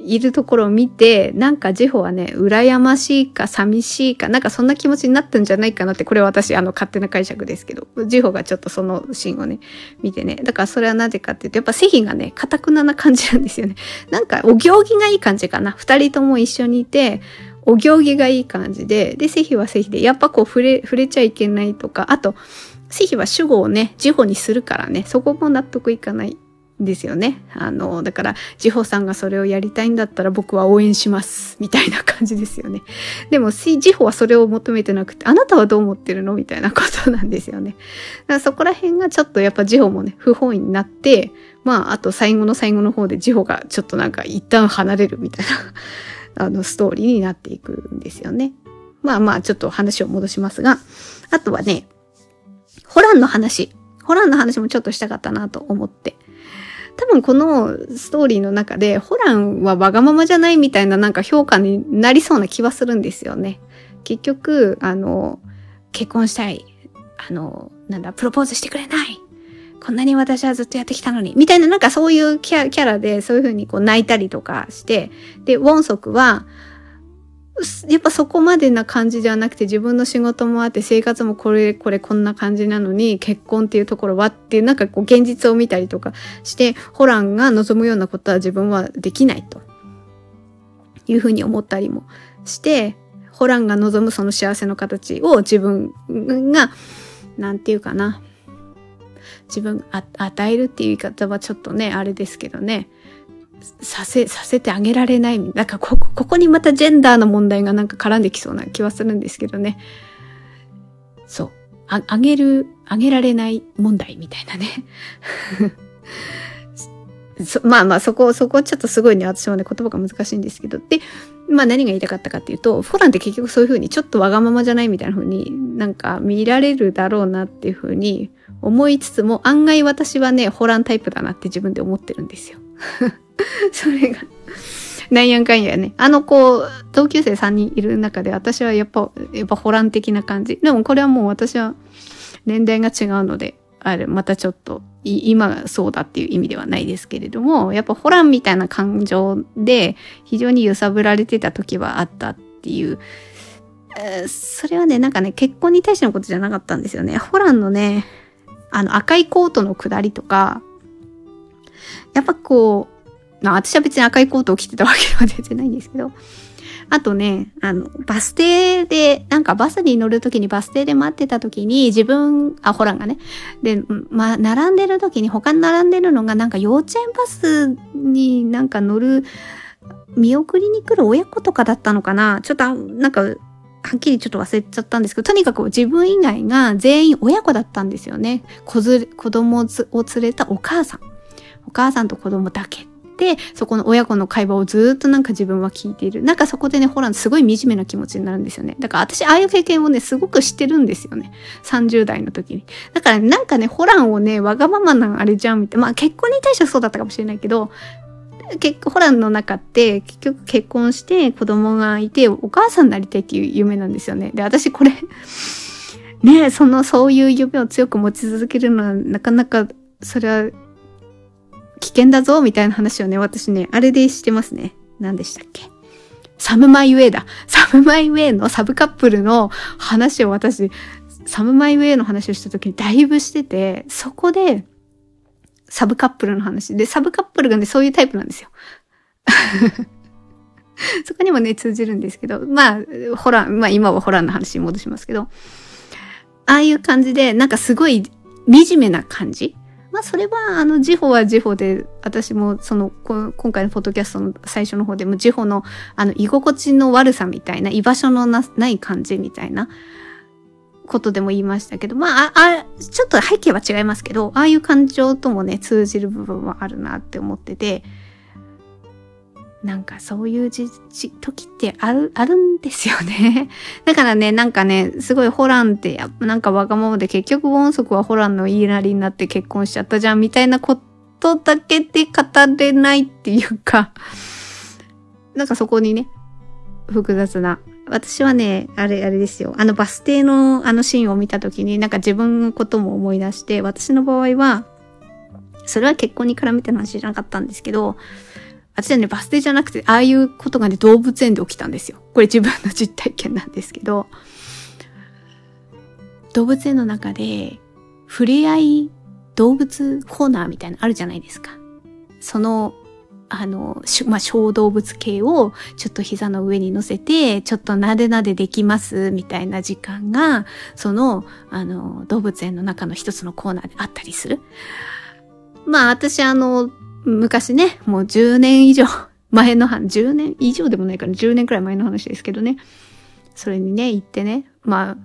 いるところを見て、なんかジホはね、羨ましいか寂しいか、なんかそんな気持ちになったんじゃないかなって、これは私、あの、勝手な解釈ですけど、ジホがちょっとそのシーンをね、見てね。だからそれはなぜかっていうと、やっぱセヒがね、カタクナな感じなんですよね。なんか、お行儀がいい感じかな。二人とも一緒にいて、お行儀がいい感じで、で、セヒはセヒで、やっぱこう触れ、触れちゃいけないとか、あと、セヒは主語をね、ジホにするからね、そこも納得いかないですよね。あの、だから、ジホさんがそれをやりたいんだったら僕は応援します。みたいな感じですよね。でも、ジホはそれを求めてなくて、あなたはどう思ってるの？みたいなことなんですよね。だからそこら辺がちょっとやっぱジホもね、不本意になって、まあ、あと最後の最後の方でジホがちょっとなんか一旦離れるみたいな あの、ストーリーになっていくんですよね。まあまあ、ちょっと話を戻しますが、あとはね、ホランの話。ホランの話もちょっとしたかったなと思って。多分このストーリーの中で、ホランはわがままじゃないみたいななんか評価になりそうな気はするんですよね。結局、あの、結婚したい。あの、なんだ、プロポーズしてくれない。こんなに私はずっとやってきたのに。みたいななんかそういうキャラでそういうふうにこう泣いたりとかして、で、ウォンソクは、やっぱそこまでな感じではなくて自分の仕事もあって生活もこれこれこんな感じなのに結婚っていうところはっていうなんかこう現実を見たりとかしてホランが望むようなことは自分はできないと。いうふうに思ったりもしてホランが望むその幸せの形を自分がなんていうかな。自分与えるっていう言い方はちょっとねあれですけどね。させ、させてあげられない。なんかこ、こここにまたジェンダーの問題がなんか絡んできそうな気はするんですけどね。そう。あ、あげる、あげられない問題みたいなね。まあまあそこ、そこちょっとすごいね、私はね、言葉が難しいんですけど。で、まあ何が言いたかったかっていうと、フォランって結局そういうふうにちょっとわがままじゃないみたいなふうになんか見られるだろうなっていうふうに思いつつも、案外私はね、ホランタイプだなって自分で思ってるんですよ。それがなんやかんやね。あの子、同級生3人いる中で私はやっぱ、やっぱホラン的な感じ。でもこれはもう私は年代が違うので、あれ、またちょっと、今そうだっていう意味ではないですけれども、やっぱホランみたいな感情で非常に揺さぶられてた時はあったっていう、それはね、なんかね、結婚に対してのことじゃなかったんですよね。ホランのね、あの赤いコートの下りとか、やっぱこう、まあ私は別に赤いコートを着てたわけでは全然ないんですけど、あとね、あの、バス停で、なんかバスに乗るときにバス停で待ってたときに自分、あ、ホランがね。で、まあ、並んでるときに他に並んでるのがなんか幼稚園バスになんか乗る、見送りに来る親子とかだったのかなちょっと、なんか、はっきりちょっと忘れちゃったんですけど、とにかく自分以外が全員親子だったんですよね。子ず子供を連れたお母さん。お母さんと子供だけで、そこの親子の会話をずっとなんか自分は聞いている。なんかそこでね、ホランすごい惨めな気持ちになるんですよね。だから私、ああいう経験をね、すごく知ってるんですよね。30代の時に。だから、なんかね、ホランをね、わがままなあれじゃんみたいな。まあ結婚に対してはそうだったかもしれないけど、結構ホランの中って結局結婚して子供がいてお母さんになりたいっていう夢なんですよね。で、私これねそのそういう夢を強く持ち続けるのはなかなかそれは危険だぞみたいな話をね、私ね、あれでしてますね。何でしたっけ？サムマイウェイだ。サムマイウェイのサブカップルの話を私、サムマイウェイの話をした時にだいぶしてて、そこで、サブカップルの話。で、サブカップルがね、そういうタイプなんですよ。そこにもね、通じるんですけど、まあ、ホラー、まあ今はホラーの話に戻しますけど、ああいう感じで、なんかすごい惨めな感じまあそれはあのジホはジホで私もその今回のポッドキャストの最初の方でもジホのあの居心地の悪さみたいな居場所のない感じみたいなことでも言いましたけどまああちょっと背景は違いますけどああいう感情ともね通じる部分はあるなって思っててなんかそういうじじ時ってある、あるんですよね。だからね、なんかね、すごいホランってなんかわがままで結局音速はホランの言いなりになって結婚しちゃったじゃんみたいなことだけで語れないっていうか、なんかそこにね、複雑な。私はね、あれ、あれですよ。あのバス停のあのシーンを見た時になんか自分のことも思い出して、私の場合は、それは結婚に絡めての話じゃなかったんですけど、私はね、バス停じゃなくて、ああいうことがね、動物園で起きたんですよ。これ自分の実体験なんですけど、動物園の中で、触れ合い動物コーナーみたいなのあるじゃないですか。その、あの、まあ、小動物系をちょっと膝の上に乗せて、ちょっとなでなでできますみたいな時間が、その、あの、動物園の中の一つのコーナーであったりする。まあ私あの、昔ね、もう10年以上 前の話、10年以上でもないから10年くらい前の話ですけどね。それにね、行ってね。まあ、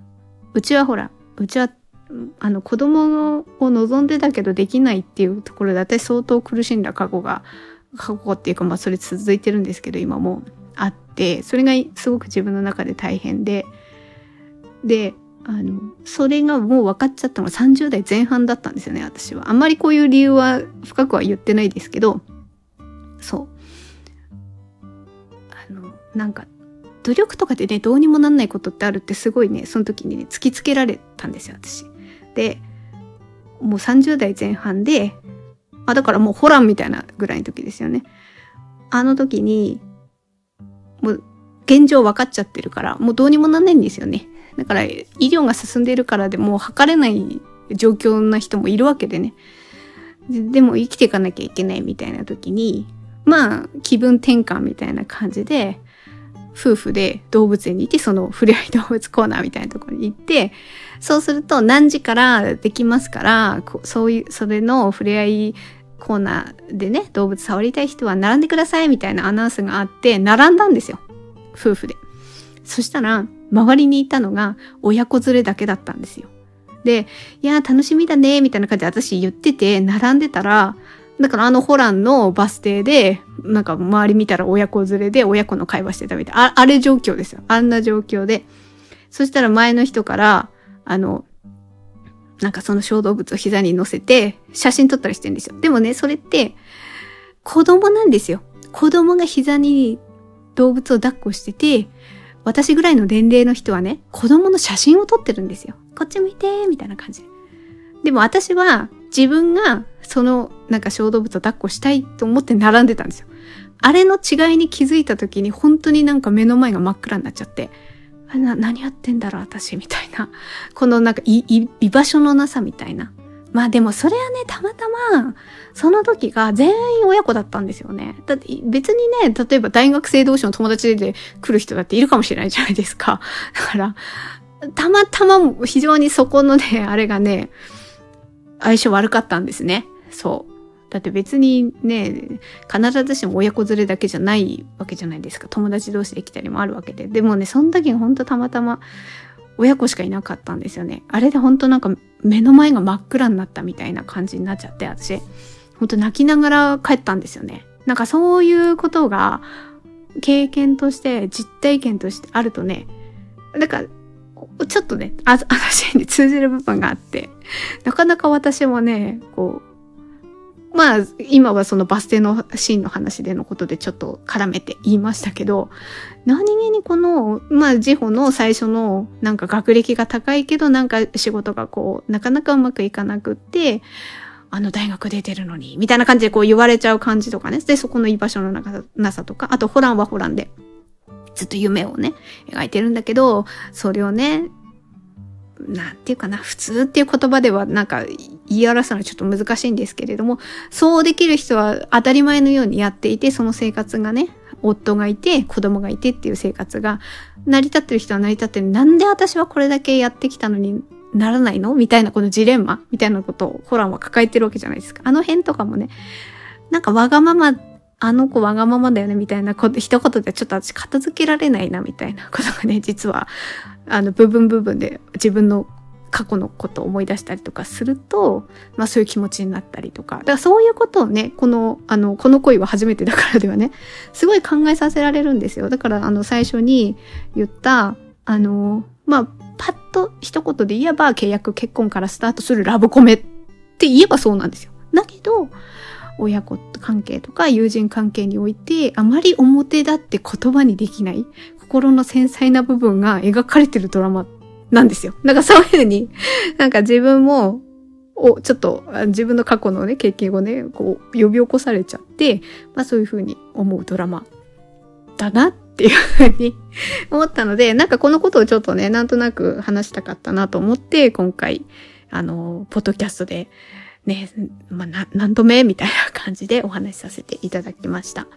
うちはほら、うちは、あの子供を望んでたけどできないっていうところで私相当苦しんだ過去が、過去っていうかまあそれ続いてるんですけど今もあって、それがすごく自分の中で大変で、で、あの、それがもう分かっちゃったのが30代前半だったんですよね、私は。あんまりこういう理由は深くは言ってないですけど、そう。あの、なんか、努力とかでね、どうにもなんないことってあるってすごいね、その時にね、突きつけられたんですよ、私。で、もう30代前半で、あ、だからもうホランみたいなぐらいの時ですよね。あの時に、もう現状分かっちゃってるから、もうどうにもなんないんですよね。だから医療が進んでいるからでもう測れない状況な人もいるわけでね。ででも生きていかなきゃいけないみたいな時に、まあ気分転換みたいな感じで、夫婦で動物園に行って、そのふれあい動物コーナーみたいなところに行って、そうすると何時からできますから、そういう、それのふれあいコーナーでね、動物触りたい人は並んでくださいみたいなアナウンスがあって、並んだんですよ。夫婦で。そしたら、周りにいたのが親子連れだけだったんですよ。で、いや、楽しみだね、みたいな感じで私言ってて、並んでたら、だからあのホランのバス停で、なんか周り見たら親子連れで親子の会話してたみたいあ、あれ状況ですよ。あんな状況で。そしたら前の人から、あの、なんかその小動物を膝に乗せて写真撮ったりしてるんですよ。でもね、それって子供なんですよ。子供が膝に動物を抱っこしてて、私ぐらいの年齢の人はね、子供の写真を撮ってるんですよ。こっち向いてみたいな感じで。も私は自分がそのなんか小動物を抱っこしたいと思って並んでたんですよ。あれの違いに気づいた時に本当になんか目の前が真っ暗になっちゃって、な何やってんだろう私みたいな。このなんか居場所のなさみたいな。まあでもそれはね、たまたま、その時が全員親子だったんですよね。だって別にね、例えば大学生同士の友達で来る人だっているかもしれないじゃないですか。だから、たまたま非常にそこのね、あれがね、相性悪かったんですね。そう。だって別にね、必ずしも親子連れだけじゃないわけじゃないですか。友達同士で来たりもあるわけで。でもね、その時が本当たまたま親子しかいなかったんですよね。あれで本当なんか目の前が真っ暗になったみたいな感じになっちゃって、私、本当泣きながら帰ったんですよね。なんかそういうことが経験として実体験としてあるとね、なんかちょっとね、あ、話に通じる部分があって、なかなか私もね、こう、まあ、今はそのバス停のシーンの話でのことでちょっと絡めて言いましたけど、何気にこの、まあ、ジホの最初の、なんか学歴が高いけど、なんか仕事がこう、なかなかうまくいかなくって、あの大学出てるのに、みたいな感じでこう言われちゃう感じとかね。で、そこの居場所のなさとか、あとホランはホランで、ずっと夢をね、描いてるんだけど、それをね、なんていうかな、普通っていう言葉ではなんか言い表すのはちょっと難しいんですけれども、そうできる人は当たり前のようにやっていて、その生活がね、夫がいて、子供がいてっていう生活が成り立ってる人は成り立ってる。なんで私はこれだけやってきたのにならないの？みたいなこのジレンマ？みたいなことをホランは抱えてるわけじゃないですか。あの辺とかもね、なんかわがままあの子わがままだよねみたいなこと、一言でちょっと私片付けられないなみたいなことがね、実は、あの、部分部分で自分の過去のことを思い出したりとかすると、まあそういう気持ちになったりとか。だからそういうことをね、この、あの、この恋は初めてだからではね、すごい考えさせられるんですよ。だからあの最初に言った、あの、まあ、パッと一言で言えば契約結婚からスタートするラブコメって言えばそうなんですよ。だけど、親子関係とか友人関係において、あまり表立って言葉にできない、心の繊細な部分が描かれてるドラマなんですよ。だかそういうふうに、なんか自分も、お、ちょっと自分の過去のね、経験をね、こう、呼び起こされちゃって、まあそういうふうに思うドラマだなっていうふうに 思ったので、なんかこのことをちょっとね、なんとなく話したかったなと思って、今回、あの、ポッドキャストでね、まあ、何度目みたいな感じでお話しさせていただきました。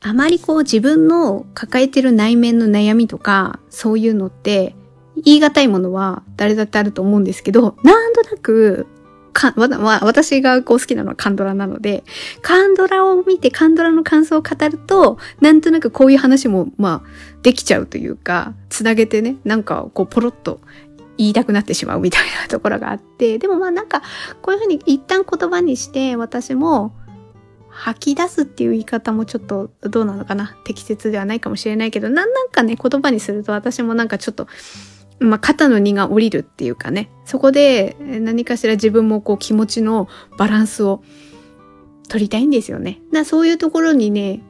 あまりこう自分の抱えてる内面の悩みとか、そういうのって、言い難いものは誰だってあると思うんですけど、なんとなくか、まだ、まあ、私がこう好きなのはカンドラなので、カンドラを見てカンドラの感想を語ると、なんとなくこういう話も、まあ、できちゃうというか、つなげてね、なんかこうポロッと言いたくなってしまうみたいなところがあって、でもまあなんか、こういうふうに一旦言葉にして、私も、吐き出すっていう言い方もちょっとどうなのかな適切ではないかもしれないけど、なんなんかね、言葉にすると私もなんかちょっと、まあ、肩の荷が下りるっていうかね、そこで何かしら自分もこう気持ちのバランスを取りたいんですよね。だそういうところにね、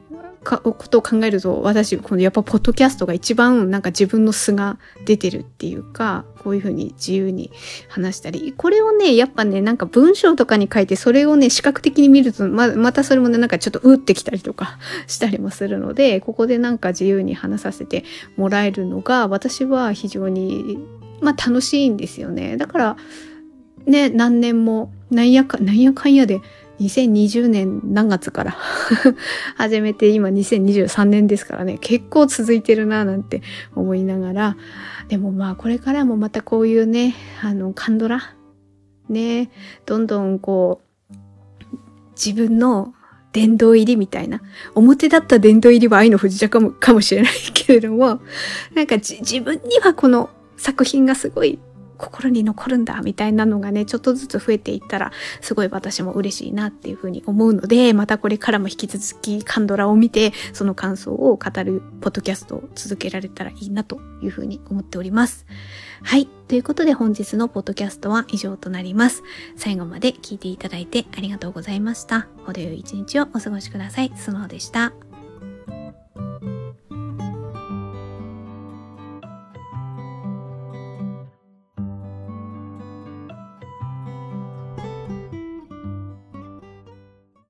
ことを考えると、私、このやっぱポッドキャストが一番なんか自分の素が出てるっていうか、こういうふうに自由に話したり、これをね、やっぱね、なんか文章とかに書いて、それをね、視覚的に見ると、ま、またそれもね、なんかちょっとうってきたりとかしたりもするので、ここでなんか自由に話させてもらえるのが、私は非常に、まあ楽しいんですよね。だから、ね、何年も、なんやか、なんやかんやで、2020年何月から。始めて今2023年ですからね、結構続いてるななんて思いながら、でもまあこれからもまたこういうね、あの、カンドラ、ね、どんどんこう、自分の殿堂入りみたいな。表だった殿堂入りは愛の不時着かもかもしれないけれども、なんか自分にはこの作品がすごい心に残るんだみたいなのがね、ちょっとずつ増えていったら、すごい私も嬉しいなっていうふうに思うので、またこれからも引き続きカンドラを見て、その感想を語るポッドキャストを続けられたらいいなというふうに思っております。はい。ということで本日のポッドキャストは以上となります。最後まで聞いていただいてありがとうございました。程よい一日をお過ごしください。スノーでした。